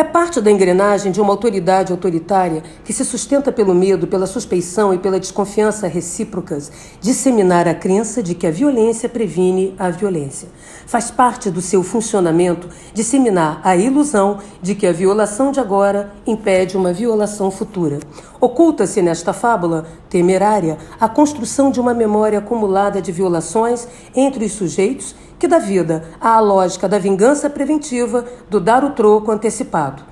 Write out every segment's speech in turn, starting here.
É parte da engrenagem de uma autoridade autoritária que se sustenta pelo medo, pela suspeição e pela desconfiança recíprocas, disseminar a crença de que a violência previne a violência. Faz parte do seu funcionamento disseminar a ilusão de que a violação de agora impede uma violação futura. Oculta-se nesta fábula temerária a construção de uma memória acumulada de violações entre os sujeitos que dá vida à lógica da vingança preventiva, do dar o troco antecipado.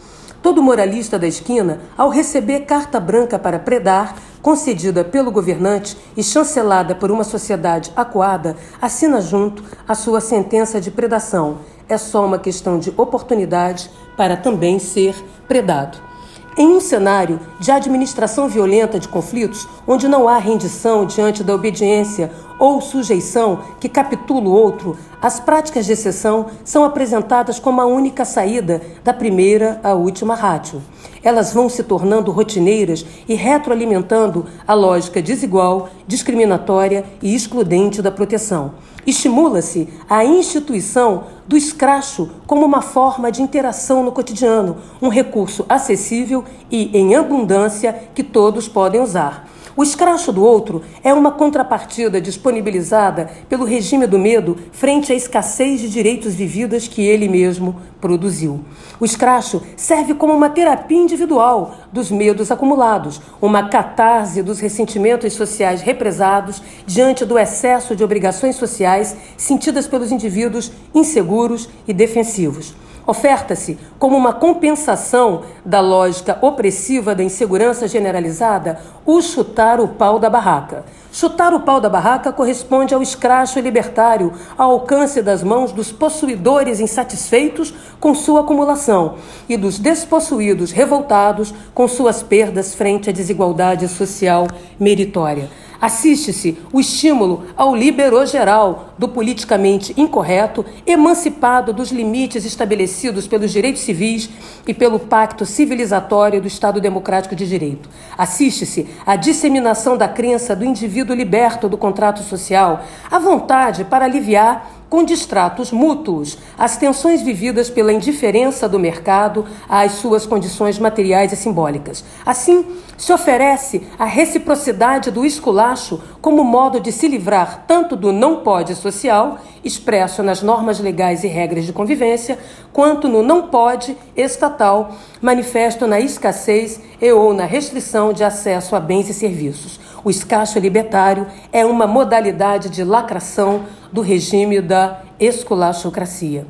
Todo moralista da esquina, ao receber carta branca para predar, concedida pelo governante e chancelada por uma sociedade acuada, assina junto a sua sentença de predação. É só uma questão de oportunidade para também ser predado. Em um cenário de administração violenta de conflitos, onde não há rendição diante da obediência ou sujeição que capitula o outro, as práticas de exceção são apresentadas como a única saída da primeira à última rátio. Elas vão se tornando rotineiras e retroalimentando a lógica desigual, discriminatória e excludente da proteção. Estimula-se a instituição do escracho como uma forma de interação no cotidiano, um recurso acessível e em abundância que todos podem usar. O escracho do outro é uma contrapartida disponibilizada pelo regime do medo frente à escassez de direitos vividas que ele mesmo produziu. O escracho serve como uma terapia individual dos medos acumulados, uma catarse dos ressentimentos sociais represados diante do excesso de obrigações sociais sentidas pelos indivíduos inseguros e defensivos. Oferta-se como uma compensação da lógica opressiva da insegurança generalizada o chutar o pau da barraca. Chutar o pau da barraca corresponde ao escracho libertário, ao alcance das mãos dos possuidores insatisfeitos com sua acumulação e dos despossuídos revoltados com suas perdas frente à desigualdade social meritória. Assiste-se o estímulo ao liberou geral do politicamente incorreto, emancipado dos limites estabelecidos pelos direitos civis e pelo pacto civilizatório do Estado Democrático de Direito. Assiste-se à disseminação da crença do indivíduo liberto do contrato social, à vontade para aliviar com distratos mútuos, as tensões vividas pela indiferença do mercado às suas condições materiais e simbólicas. Assim, se oferece a reciprocidade do esculacho como modo de se livrar tanto do não pode social, expresso nas normas legais e regras de convivência, quanto no não pode estatal, manifesto na escassez e ou na restrição de acesso a bens e serviços. O escacho libertário é uma modalidade de lacração do regime da esculachocracia.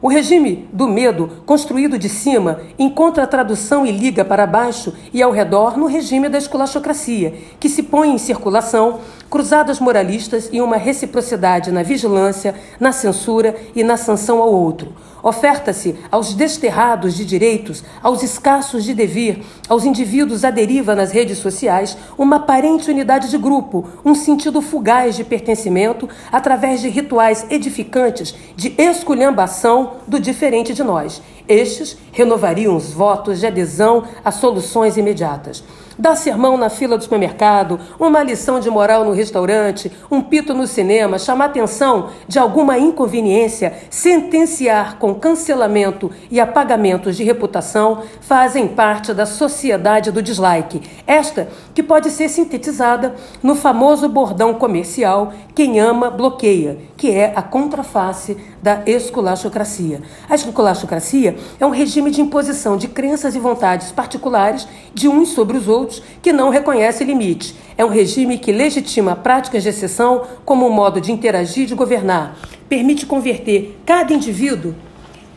O regime do medo, construído de cima, encontra tradução e liga para baixo e ao redor no regime da esculachocracia, que se põe em circulação cruzadas moralistas e uma reciprocidade na vigilância, na censura e na sanção ao outro. Oferta-se aos desterrados de direitos, aos escassos de devir, aos indivíduos à deriva nas redes sociais, uma aparente unidade de grupo, um sentido fugaz de pertencimento através de rituais edificantes de esculhambação do diferente de nós. Estes renovariam os votos de adesão a soluções imediatas dar sermão na fila do supermercado, uma lição de moral no restaurante, um pito no cinema, chamar atenção de alguma inconveniência, sentenciar com cancelamento e apagamentos de reputação, fazem parte da sociedade do dislike. Esta que pode ser sintetizada no famoso bordão comercial quem ama bloqueia, que é a contraface da esculachocracia. A esculachocracia é um regime de imposição de crenças e vontades particulares de uns sobre os outros que não reconhece limite. É um regime que legitima práticas de exceção como um modo de interagir e de governar. Permite converter cada indivíduo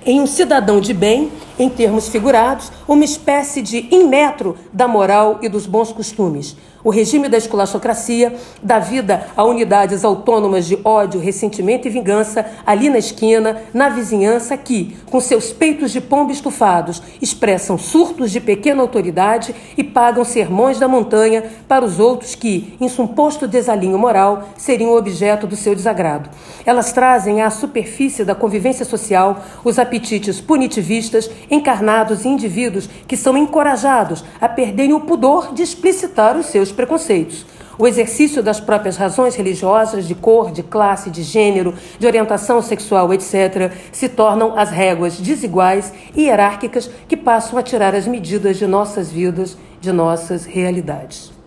em um cidadão de bem, em termos figurados, uma espécie de inmetro da moral e dos bons costumes. O regime da esculachocracia dá vida a unidades autônomas de ódio, ressentimento e vingança ali na esquina, na vizinhança, que, com seus peitos de pombo estufados, expressam surtos de pequena autoridade e pagam sermões da montanha para os outros que, em suposto desalinho moral, seriam objeto do seu desagrado. Elas trazem à superfície da convivência social os apetites punitivistas encarnados em indivíduos que são encorajados a perderem o pudor de explicitar os seus preconceitos. O exercício das próprias razões religiosas, de cor, de classe, de gênero, de orientação sexual, etc., se tornam as réguas desiguais e hierárquicas que passam a tirar as medidas de nossas vidas, de nossas realidades.